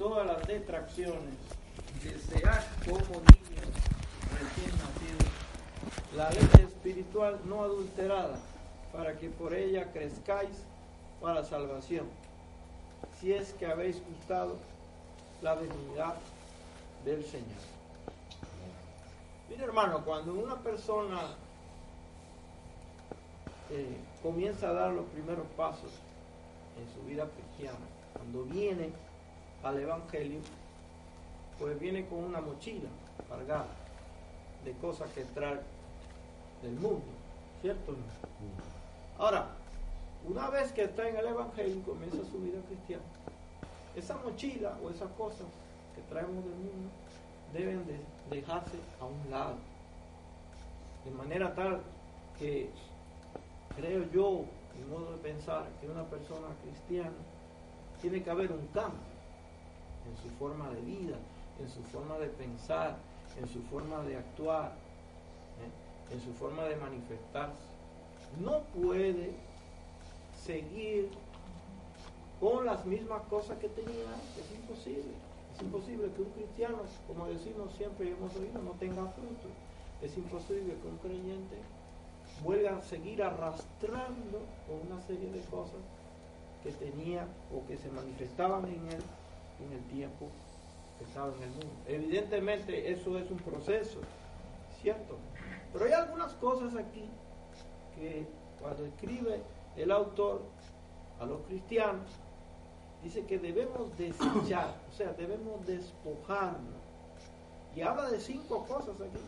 todas las detracciones, desead como niños recién nacidos la leche espiritual no adulterada, para que por ella crezcáis para salvación, si es que habéis gustado la dignidad del Señor. Mira hermano, cuando una persona eh, comienza a dar los primeros pasos en su vida cristiana, cuando viene al Evangelio, pues viene con una mochila cargada de cosas que trae del mundo, ¿cierto? Ahora, una vez que está en el Evangelio comienza su vida cristiana, esa mochila o esas cosas que traemos del mundo deben de dejarse a un lado. De manera tal que creo yo, mi modo de pensar, que una persona cristiana tiene que haber un cambio en su forma de vida, en su forma de pensar, en su forma de actuar, ¿eh? en su forma de manifestarse. No puede seguir con las mismas cosas que tenía es imposible. Es imposible que un cristiano, como decimos siempre y hemos oído, no tenga fruto. Es imposible que un creyente vuelva a seguir arrastrando con una serie de cosas que tenía o que se manifestaban en él en el tiempo que estaba en el mundo. Evidentemente eso es un proceso, ¿cierto? Pero hay algunas cosas aquí que cuando escribe el autor a los cristianos, dice que debemos desechar, o sea, debemos despojarnos. Y habla de cinco cosas aquí.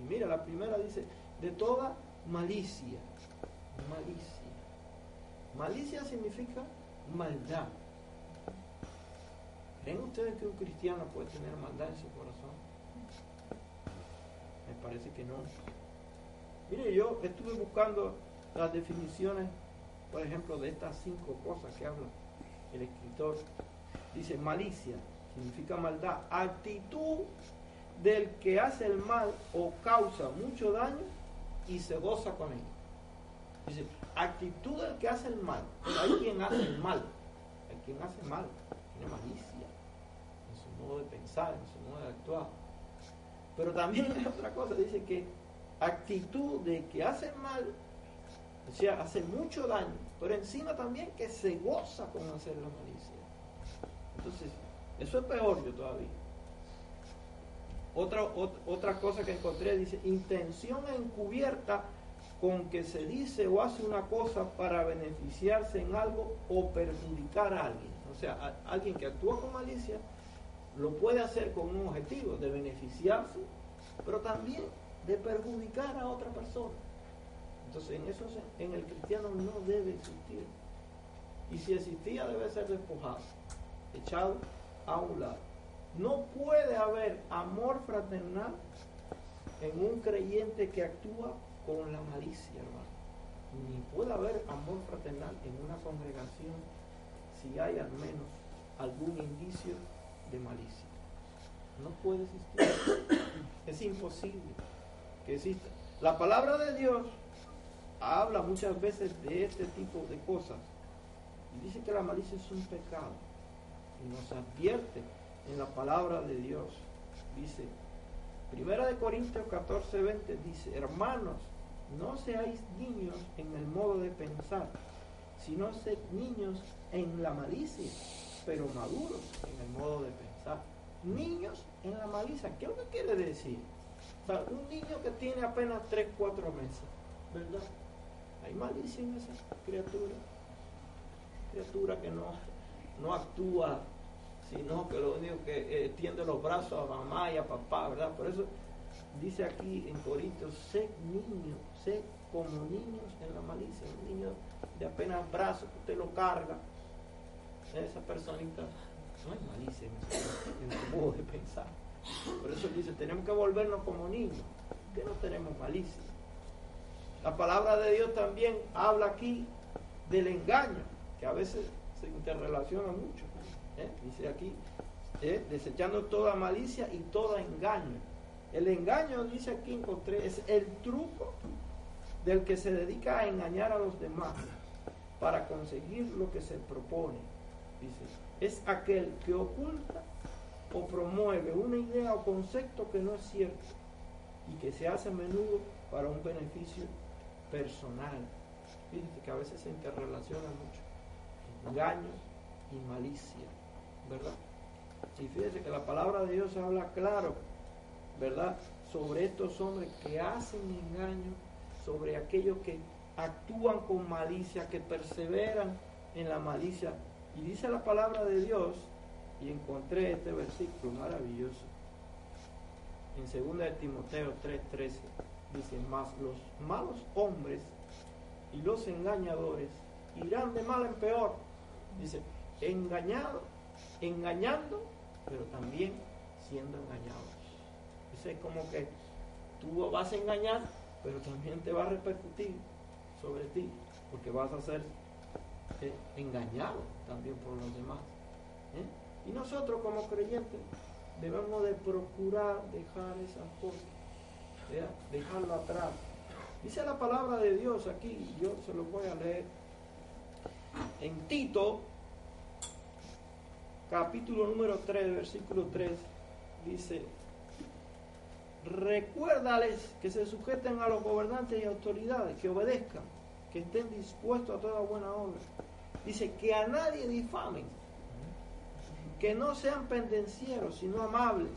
Y mira, la primera dice, de toda malicia. Malicia. Malicia significa maldad. ¿Creen ustedes que un cristiano puede tener maldad en su corazón? Me parece que no. Mire, yo estuve buscando las definiciones, por ejemplo, de estas cinco cosas que habla el escritor. Dice malicia, significa maldad, actitud del que hace el mal o causa mucho daño y se goza con él. Dice, actitud del que hace el mal. Pero hay quien hace el mal. Hay quien hace mal. Tiene malicia de pensar, en su modo de actuar. Pero también hay otra cosa. Dice que actitud de que hace mal, o sea, hace mucho daño. Pero encima también que se goza con hacer la malicia. Entonces, eso es peor yo todavía. Otra, otra cosa que encontré dice, intención encubierta con que se dice o hace una cosa para beneficiarse en algo o perjudicar a alguien. O sea, alguien que actúa con malicia lo puede hacer con un objetivo de beneficiarse, pero también de perjudicar a otra persona. Entonces, en eso en el cristiano no debe existir. Y si existía, debe ser despojado, echado a un lado. No puede haber amor fraternal en un creyente que actúa con la malicia, hermano. Ni puede haber amor fraternal en una congregación si hay al menos algún indicio de malicia. No puede existir. Es imposible que exista. La palabra de Dios habla muchas veces de este tipo de cosas. Y dice que la malicia es un pecado. Y nos advierte en la palabra de Dios. Dice, Primera de Corintios 14, 20 dice, hermanos, no seáis niños en el modo de pensar, sino sed niños en la malicia, pero maduros en el modo de pensar. Niños en la malicia, ¿qué es lo que quiere decir? Un niño que tiene apenas 3, 4 meses, ¿verdad? Hay malicia en esa criatura. Criatura que no, no actúa sino que lo único que eh, tiende los brazos a mamá y a papá, ¿verdad? Por eso dice aquí en Corintios, sé niño, sé como niños en la malicia, un niño de apenas brazos que usted lo carga, esa personita, no hay malicia en, su modo de pensar. Por eso dice, tenemos que volvernos como niños, que no tenemos malicia. La palabra de Dios también habla aquí del engaño, que a veces se interrelaciona mucho. ¿eh? dice aquí, ¿eh? desechando toda malicia y todo engaño. El engaño, dice aquí encontré, es el truco del que se dedica a engañar a los demás para conseguir lo que se propone. Dice, es aquel que oculta o promueve una idea o concepto que no es cierto y que se hace a menudo para un beneficio personal. Fíjense que a veces se interrelaciona mucho. Engaño y malicia, ¿verdad? Y fíjense que la palabra de Dios habla claro, ¿verdad? Sobre estos hombres que hacen engaño, sobre aquellos que actúan con malicia, que perseveran en la malicia. Y dice la palabra de Dios, y encontré este versículo maravilloso, en 2 de Timoteo 3:13, dice, más los malos hombres y los engañadores irán de mal en peor. Dice, engañado, engañando, pero también siendo engañados. Dice como que tú vas a engañar, pero también te va a repercutir sobre ti, porque vas a ser eh, engañado también por los demás. ¿eh? Y nosotros como creyentes debemos de procurar dejar esas cosas, dejarlo atrás. Dice la palabra de Dios aquí, yo se lo voy a leer. En Tito, capítulo número 3, versículo 3, dice, recuérdales que se sujeten a los gobernantes y autoridades, que obedezcan, que estén dispuestos a toda buena obra. Dice que a nadie difamen, que no sean pendencieros, sino amables,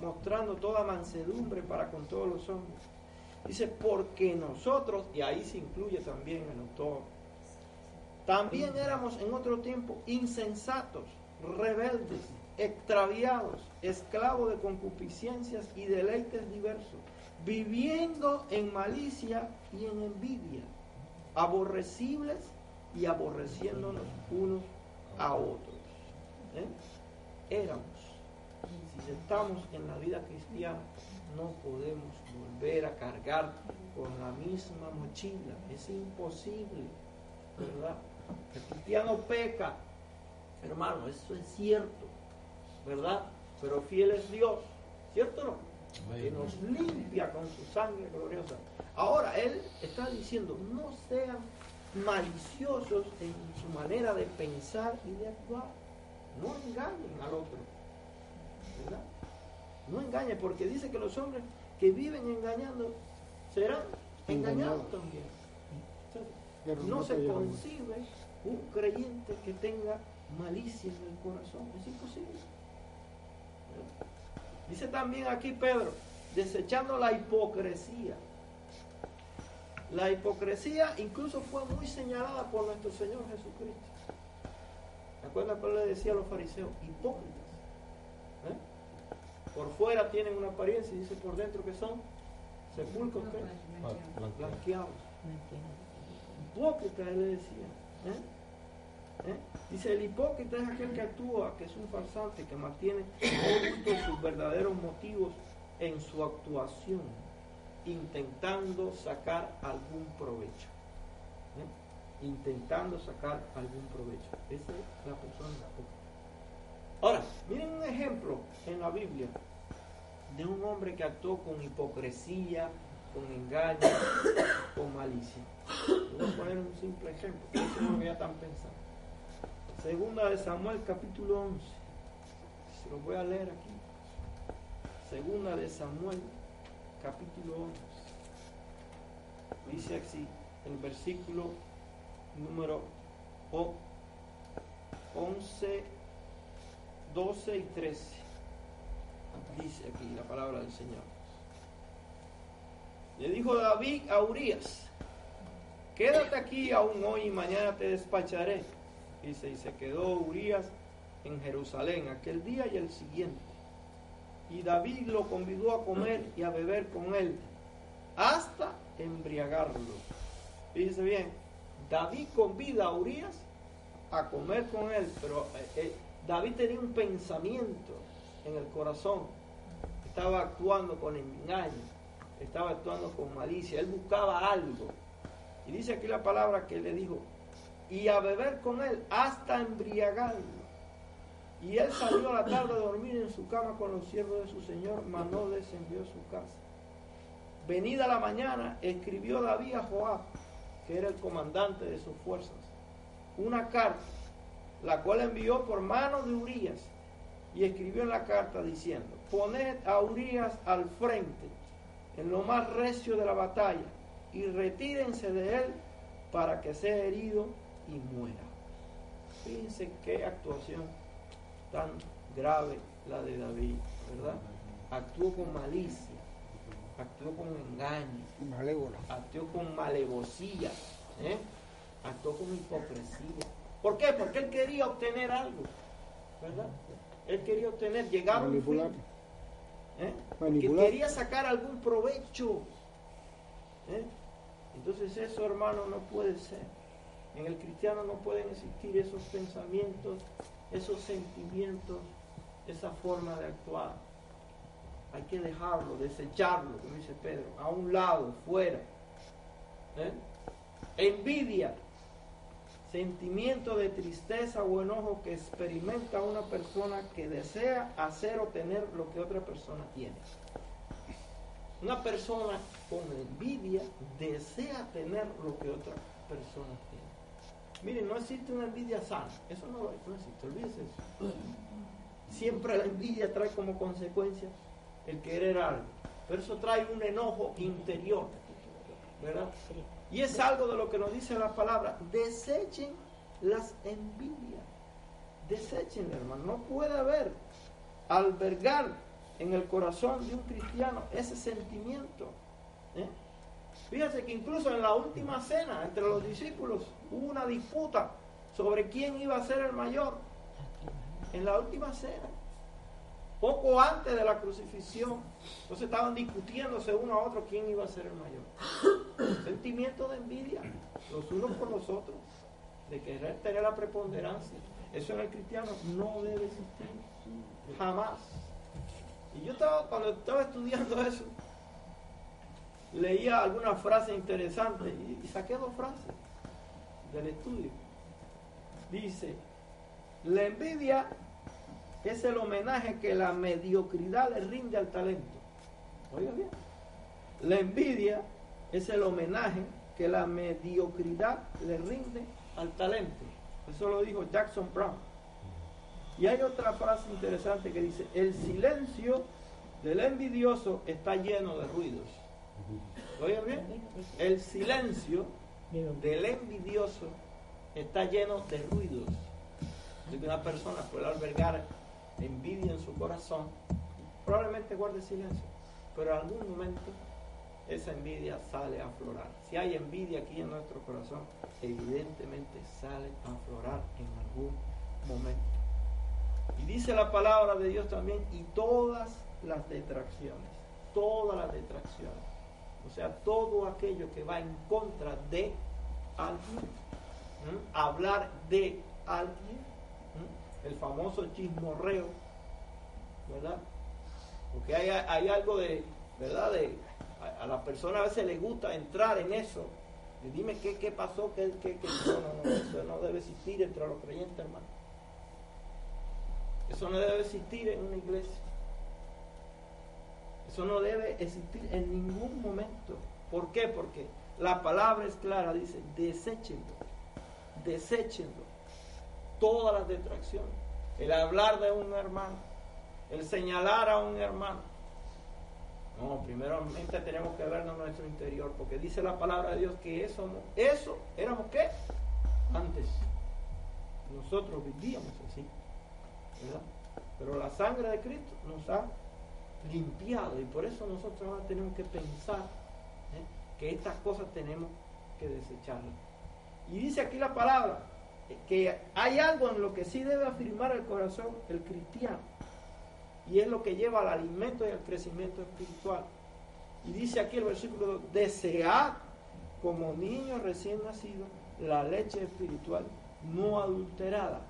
mostrando toda mansedumbre para con todos los hombres. Dice, porque nosotros, y ahí se incluye también el autor, también éramos en otro tiempo insensatos, rebeldes, extraviados, esclavos de concupiscencias y deleites diversos, viviendo en malicia y en envidia, aborrecibles y aborreciéndonos unos a otros. ¿Eh? Éramos. Si estamos en la vida cristiana, no podemos volver a cargar con la misma mochila. Es imposible, ¿verdad? El cristiano peca, hermano, eso es cierto, ¿verdad? Pero fiel es Dios, ¿cierto o no? Que nos limpia con su sangre gloriosa. Ahora, Él está diciendo, no sean maliciosos en su manera de pensar y de actuar. No engañen al otro. ¿verdad? No engañen, porque dice que los hombres que viven engañando serán engañados también. no se concibe un creyente que tenga malicia en el corazón. Es imposible. Dice también aquí Pedro, desechando la hipocresía. La hipocresía incluso fue muy señalada por nuestro Señor Jesucristo. ¿Se acuerdan que le decía a los fariseos? Hipócritas. ¿Eh? Por fuera tienen una apariencia y dice por dentro que son sepulcros blanqueados. Hipócritas, él le decía. ¿Eh? ¿Eh? Dice, el hipócrita es aquel que actúa, que es un farsante, que mantiene sus verdaderos motivos en su actuación, intentando sacar algún provecho. ¿Eh? Intentando sacar algún provecho. Esa es la persona. Ahora, miren un ejemplo en la Biblia de un hombre que actuó con hipocresía, con engaño, con malicia. Voy a poner un simple ejemplo, que no ya están pensando. Segunda de Samuel capítulo 11. Se lo voy a leer aquí. Segunda de Samuel capítulo 11. Dice así el versículo número 11, 12 y 13. Dice aquí la palabra del Señor. Le dijo David a Urias, quédate aquí aún hoy y mañana te despacharé Dice, y se quedó Urias en Jerusalén aquel día y el siguiente. Y David lo convidó a comer y a beber con él, hasta embriagarlo. Fíjese bien, David convida a Urias a comer con él, pero eh, eh, David tenía un pensamiento en el corazón. Estaba actuando con engaño, estaba actuando con malicia, él buscaba algo. Y dice aquí la palabra que le dijo, y a beber con él hasta embriagarlo. Y él salió a la tarde a dormir en su cama con los siervos de su señor, mas no descendió a su casa. Venida la mañana, escribió David a Joab, que era el comandante de sus fuerzas, una carta la cual envió por mano de Urias y escribió en la carta diciendo, poned a Urias al frente en lo más recio de la batalla y retírense de él para que sea herido y muera. Fíjense qué actuación tan grave la de David, ¿verdad? Actuó con malicia, actuó con engaño, actuó con malevosía, ¿eh? actuó con hipocresía. ¿Por qué? Porque él quería obtener algo, ¿verdad? Él quería obtener, llegar a un fin, ¿eh? Que quería sacar algún provecho. ¿eh? Entonces eso, hermano, no puede ser. En el cristiano no pueden existir esos pensamientos, esos sentimientos, esa forma de actuar. Hay que dejarlo, desecharlo, como dice Pedro, a un lado, fuera. ¿Eh? Envidia, sentimiento de tristeza o enojo que experimenta una persona que desea hacer o tener lo que otra persona tiene. Una persona con envidia desea tener lo que otra persona tiene. Miren, no existe una envidia sana. Eso no, no existe, olvídese eso. Siempre la envidia trae como consecuencia el querer algo. Pero eso trae un enojo interior. ¿Verdad? Y es algo de lo que nos dice la palabra. Desechen las envidias. Desechen, hermano. No puede haber albergar en el corazón de un cristiano ese sentimiento. ¿eh? Fíjense que incluso en la última cena entre los discípulos hubo una disputa sobre quién iba a ser el mayor. En la última cena, poco antes de la crucifixión, entonces estaban discutiéndose uno a otro quién iba a ser el mayor. Sentimiento de envidia, los unos por los otros, de querer tener la preponderancia. Eso en el cristiano no debe existir, jamás. Y yo estaba, cuando estaba estudiando eso, leía alguna frase interesante y, saqué dos frases del estudio. Dice, la envidia es el homenaje que la mediocridad le rinde al talento. Oiga bien. La envidia es el homenaje que la mediocridad le rinde al talento. Eso lo dijo Jackson Brown. Y hay otra frase interesante que dice, el silencio del envidioso está lleno de ruidos. Oye bien, el silencio del envidioso está lleno de ruidos. Si una persona puede albergar envidia en su corazón, probablemente guarde silencio, pero en algún momento esa envidia sale a aflorar. Si hay envidia aquí en nuestro corazón, evidentemente sale a aflorar en algún momento. Y dice la palabra de Dios también, y todas las detracciones, todas las detracciones o sea, todo aquello que va en contra de alguien, hablar de alguien, el famoso chismorreo, ¿verdad? Porque hay, algo de, ¿verdad? De, a, la persona a veces le gusta entrar en eso. Y dime qué, qué pasó, qué, qué, no, no, eso no debe existir entre los creyentes, hermano. Eso no debe existir en una iglesia. Eso no debe existir en ningún momento. ¿Por qué? Porque la palabra es clara, dice, deséchenlo, deséchenlo. Todas las detracciones. El hablar de un hermano, el señalar a un hermano. No, primeramente tenemos que vernos nuestro interior, porque dice la palabra de Dios que eso, eso éramos qué? Antes. Nosotros vivíamos así. ¿verdad? Pero la sangre de Cristo nos ha limpiado y por eso nosotros ahora tenemos que pensar ¿eh? que estas cosas tenemos que desecharlas. Y dice aquí la palabra que hay algo en lo que sí debe afirmar el corazón el cristiano y es lo que lleva al alimento y al crecimiento espiritual. Y dice aquí el versículo, desead como niños recién nacidos la leche espiritual no adulterada,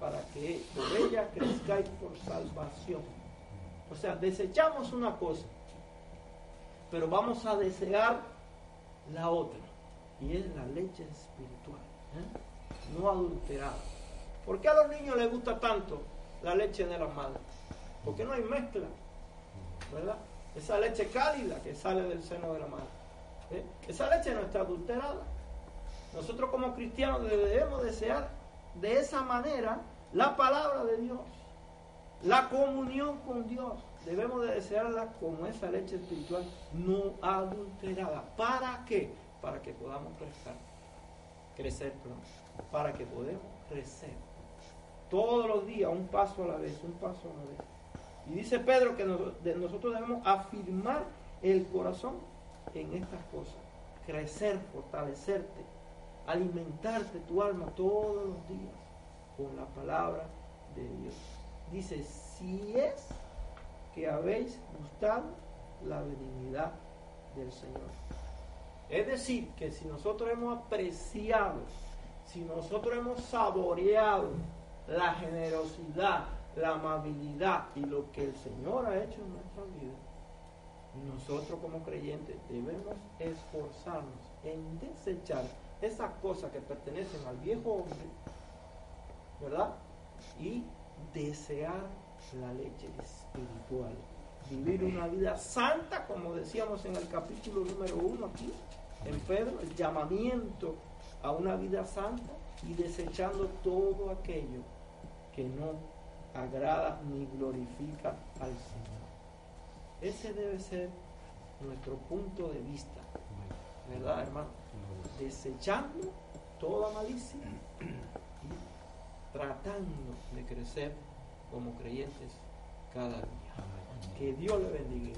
para que por ella crezcáis por salvación o sea, desechamos una cosa, pero vamos a desear la otra. Y es la leche espiritual, ¿eh? No adulterada. ¿Por qué a los niños les gusta tanto la leche de la madre? Porque no hay mezcla, ¿verdad? Esa leche cálida que sale del seno de la madre. ¿eh? Esa leche no está adulterada. Nosotros como cristianos debemos desear de esa manera la palabra de Dios, la comunión con Dios. Debemos de desearla como esa leche espiritual no adulterada. ¿Para qué? Para que podamos crecer. Crecer, perdón. Para que podamos crecer. Todos los días, un paso a la vez, un paso a la vez. Y dice Pedro que nosotros debemos afirmar el corazón en estas cosas. Crecer, fortalecerte, alimentarte tu alma todos los días con la palabra de Dios. Dice, si es que habéis gustado la benignidad del Señor. Es decir, que si nosotros hemos apreciado, si nosotros hemos saboreado la generosidad, la amabilidad y lo que el Señor ha hecho en nuestra vida, nosotros como creyentes debemos esforzarnos en desechar esas cosas que pertenecen al viejo hombre, ¿verdad? Y desear la leche espiritual. Vivir una vida santa, como decíamos en el capítulo número uno aquí, en Pedro, el llamamiento a una vida santa y desechando todo aquello que no agrada ni glorifica al Señor. Ese debe ser nuestro punto de vista, ¿verdad, hermano? Desechando toda malicia y tratando de crecer como creyentes cada día. Que Dios le bendiga.